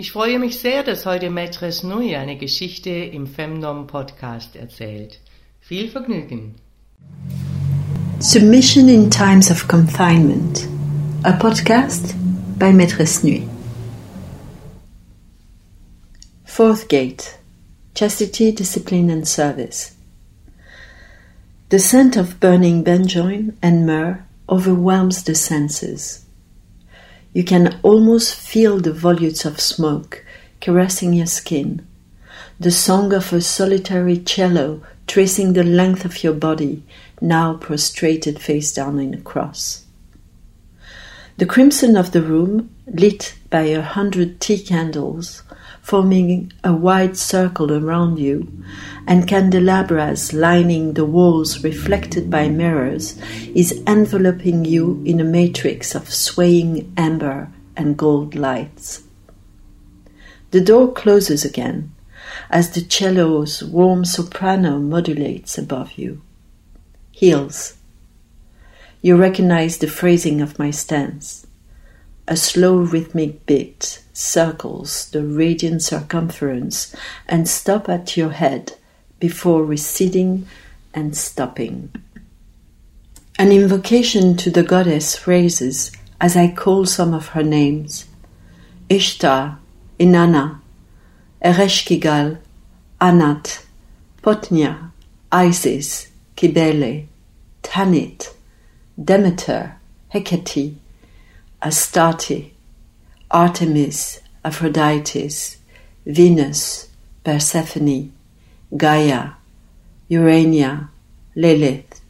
Ich freue mich sehr, dass heute Maîtresse Nui eine Geschichte im Femdom Podcast erzählt. Viel Vergnügen. Submission in Times of Confinement, a podcast by Maîtresse Nui. Fourth Gate Chastity, Discipline and Service. The scent of burning benjoin and myrrh overwhelms the senses. You can almost feel the volutes of smoke caressing your skin, the song of a solitary cello tracing the length of your body, now prostrated face down in a cross. The crimson of the room, lit by a hundred tea candles, forming a wide circle around you, and candelabras lining the walls reflected by mirrors, is enveloping you in a matrix of swaying amber and gold lights. The door closes again as the cello's warm soprano modulates above you. Heels. You recognize the phrasing of my stance. A slow rhythmic beat circles the radiant circumference and stop at your head before receding and stopping. An invocation to the goddess phrases as I call some of her names Ishtar, Inanna, Ereshkigal, Anat, Potnia, Isis, Kibele, Tanit, Demeter, Hecate, Astarte, Artemis, Aphrodite, Venus, Persephone, Gaia, Urania, Lilith,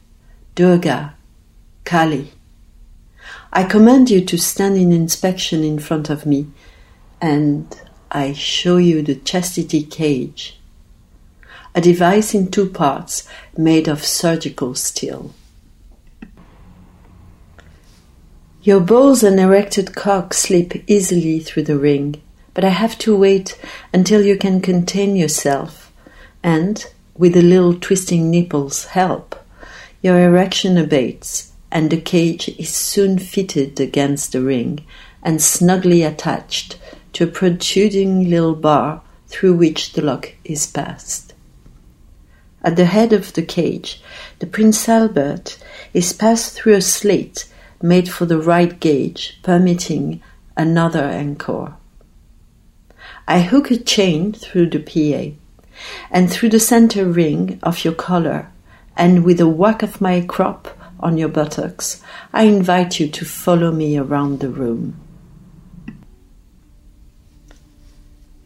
Durga, Kali. I command you to stand in inspection in front of me, and I show you the chastity cage, a device in two parts made of surgical steel. Your balls and erected cock slip easily through the ring, but I have to wait until you can contain yourself, and, with a little twisting nipples help, your erection abates, and the cage is soon fitted against the ring and snugly attached to a protruding little bar through which the lock is passed. At the head of the cage, the Prince Albert is passed through a slit made for the right gauge, permitting another encore. I hook a chain through the PA and through the center ring of your collar, and with a whack of my crop on your buttocks, I invite you to follow me around the room.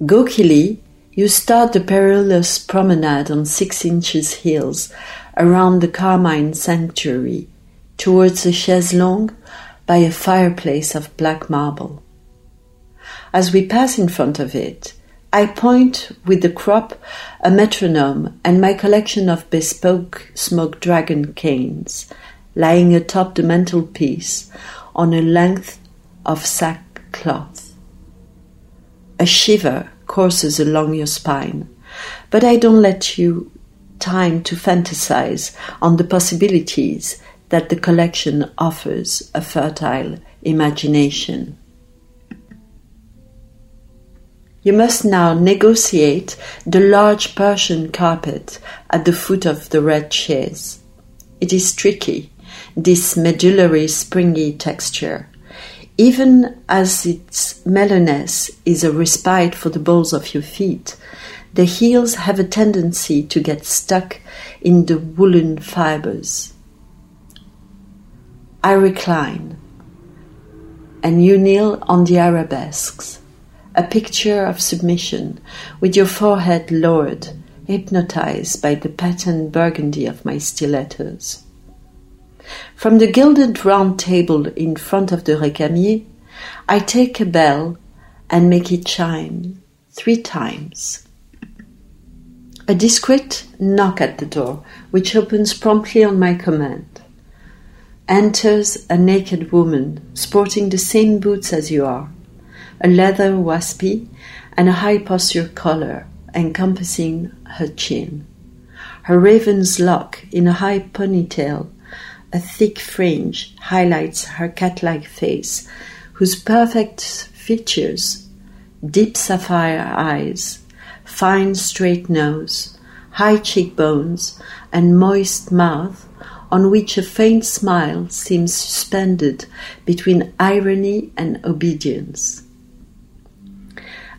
Gokili, you start the perilous promenade on six inches heels around the Carmine Sanctuary towards a chaise longue by a fireplace of black marble. As we pass in front of it, I point with the crop a metronome and my collection of bespoke smoke dragon canes lying atop the mantelpiece on a length of sackcloth. A shiver courses along your spine, but I don't let you time to fantasize on the possibilities that the collection offers a fertile imagination. You must now negotiate the large Persian carpet at the foot of the red chaise. It is tricky, this medullary springy texture. Even as its mellowness is a respite for the balls of your feet, the heels have a tendency to get stuck in the woolen fibers. I recline, and you kneel on the arabesques, a picture of submission, with your forehead lowered, hypnotized by the patterned burgundy of my stilettos. From the gilded round table in front of the recamier, I take a bell and make it chime three times. A discreet knock at the door, which opens promptly on my command. Enters a naked woman, sporting the same boots as you are, a leather waspie, and a high posture collar encompassing her chin. Her raven's lock in a high ponytail, a thick fringe, highlights her cat like face, whose perfect features, deep sapphire eyes, fine straight nose, high cheekbones, and moist mouth, on which a faint smile seems suspended between irony and obedience.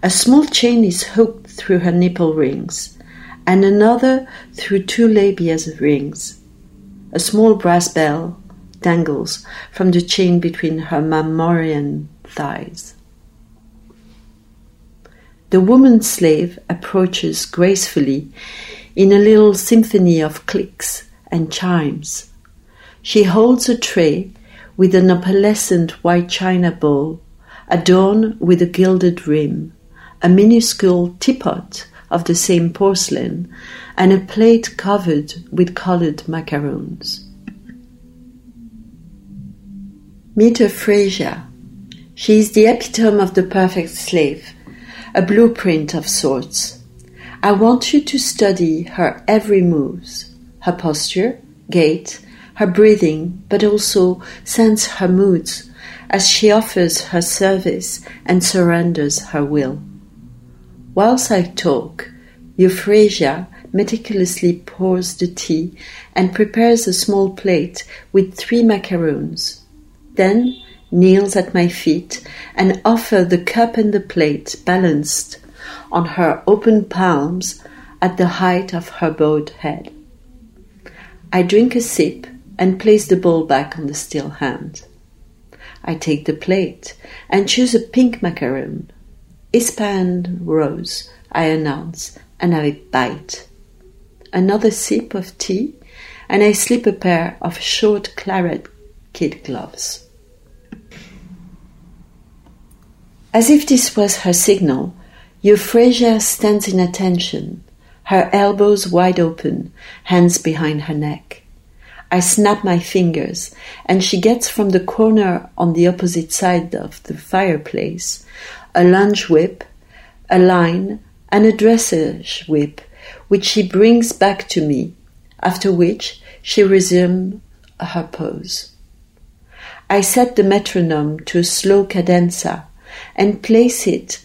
A small chain is hooked through her nipple rings, and another through two labias rings. A small brass bell dangles from the chain between her mammalian thighs. The woman slave approaches gracefully in a little symphony of clicks and chimes. She holds a tray with an opalescent white china bowl adorned with a gilded rim, a minuscule teapot of the same porcelain, and a plate covered with colored macaroons. Meet Euphrasia. She is the epitome of the perfect slave, a blueprint of sorts. I want you to study her every moves, her posture, gait, her breathing, but also sense her moods as she offers her service and surrenders her will. Whilst I talk, Euphrasia meticulously pours the tea and prepares a small plate with three macaroons. Then kneels at my feet and offers the cup and the plate balanced on her open palms at the height of her bowed head. I drink a sip and place the bowl back on the still hand. I take the plate and choose a pink macaroon. Ispahan rose, I announce, and I bite. Another sip of tea, and I slip a pair of short claret kid gloves. As if this was her signal, Euphrasia stands in attention, her elbows wide open, hands behind her neck. I snap my fingers, and she gets from the corner on the opposite side of the fireplace a lunge whip, a line, and a dressage whip, which she brings back to me, after which she resumes her pose. I set the metronome to a slow cadenza and place it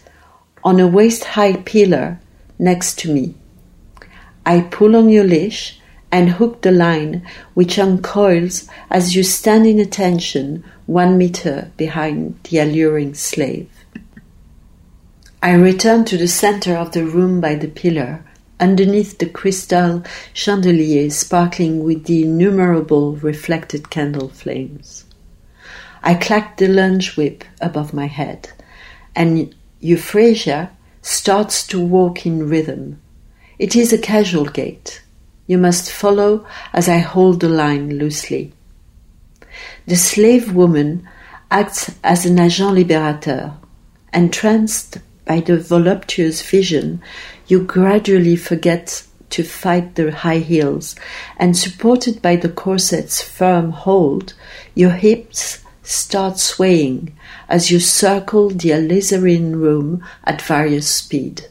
on a waist high pillar next to me. I pull on your leash and hook the line, which uncoils as you stand in attention one meter behind the alluring slave. I return to the center of the room by the pillar, underneath the crystal chandelier sparkling with the innumerable reflected candle flames. I clack the lunge whip above my head, and Euphrasia starts to walk in rhythm. It is a casual gait. You must follow as I hold the line loosely. The slave woman acts as an agent libérateur, entranced by the voluptuous vision, you gradually forget to fight the high heels, and supported by the corset's firm hold, your hips start swaying as you circle the alizarin room at various speed.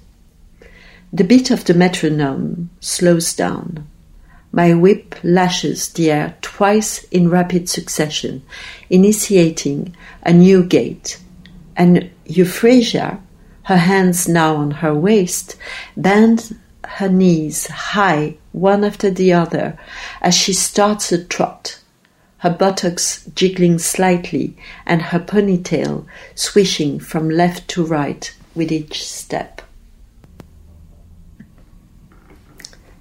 The beat of the metronome slows down. My whip lashes the air twice in rapid succession, initiating a new gait, and Euphrasia her hands now on her waist, bends her knees high one after the other as she starts a trot, her buttocks jiggling slightly and her ponytail swishing from left to right with each step.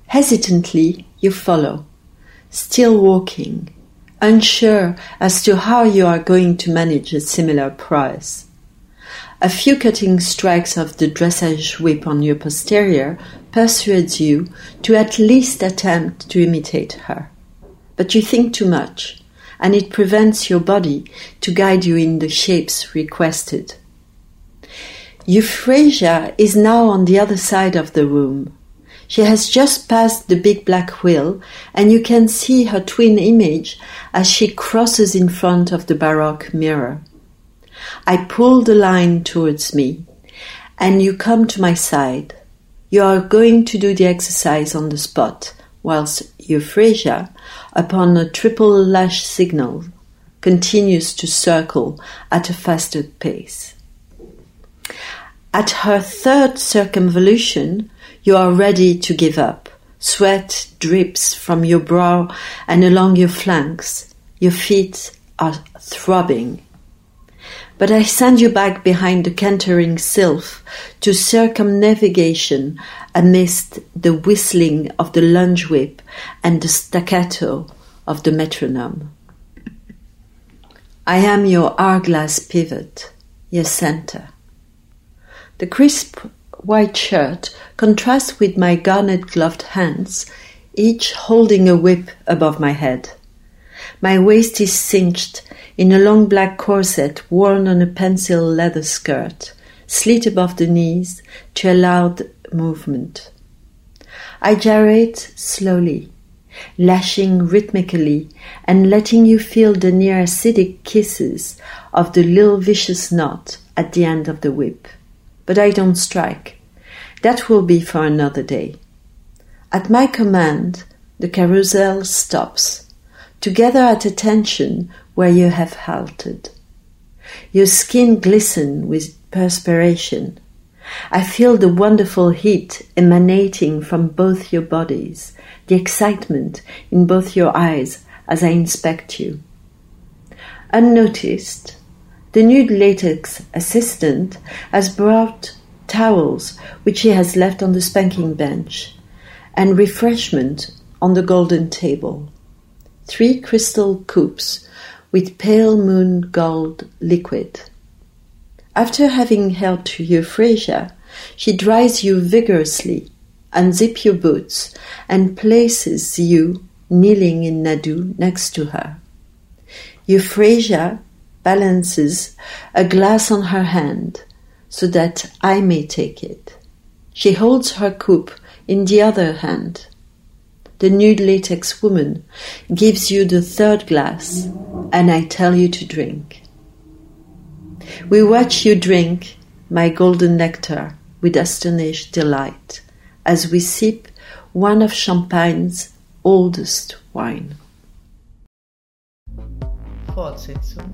Hesitantly, you follow, still walking, unsure as to how you are going to manage a similar prize. A few cutting strikes of the dressage whip on your posterior persuades you to at least attempt to imitate her. But you think too much, and it prevents your body to guide you in the shapes requested. Euphrasia is now on the other side of the room. She has just passed the big black wheel, and you can see her twin image as she crosses in front of the baroque mirror. I pull the line towards me, and you come to my side. You are going to do the exercise on the spot, whilst Euphrasia, upon a triple lash signal, continues to circle at a faster pace. At her third circumvolution, you are ready to give up. Sweat drips from your brow and along your flanks. Your feet are throbbing. But I send you back behind the cantering sylph to circumnavigation amidst the whistling of the lunge whip and the staccato of the metronome. I am your hourglass pivot, your center. The crisp white shirt contrasts with my garnet gloved hands, each holding a whip above my head. My waist is cinched in a long black corset worn on a pencil leather skirt, slit above the knees to allow movement. I gyrate slowly, lashing rhythmically and letting you feel the near acidic kisses of the little vicious knot at the end of the whip. But I don't strike. That will be for another day. At my command, the carousel stops, together at attention where you have halted. Your skin glistens with perspiration. I feel the wonderful heat emanating from both your bodies, the excitement in both your eyes as I inspect you. Unnoticed, the nude latex assistant has brought towels which he has left on the spanking bench and refreshment on the golden table. Three crystal cups with pale moon gold liquid. After having helped Euphrasia, she dries you vigorously, unzips your boots, and places you kneeling in Nadu next to her. Euphrasia balances a glass on her hand so that I may take it. She holds her cup in the other hand the nude latex woman gives you the third glass, and I tell you to drink. We watch you drink my golden nectar with astonished delight as we sip one of Champagne's oldest wine. Fortsetzung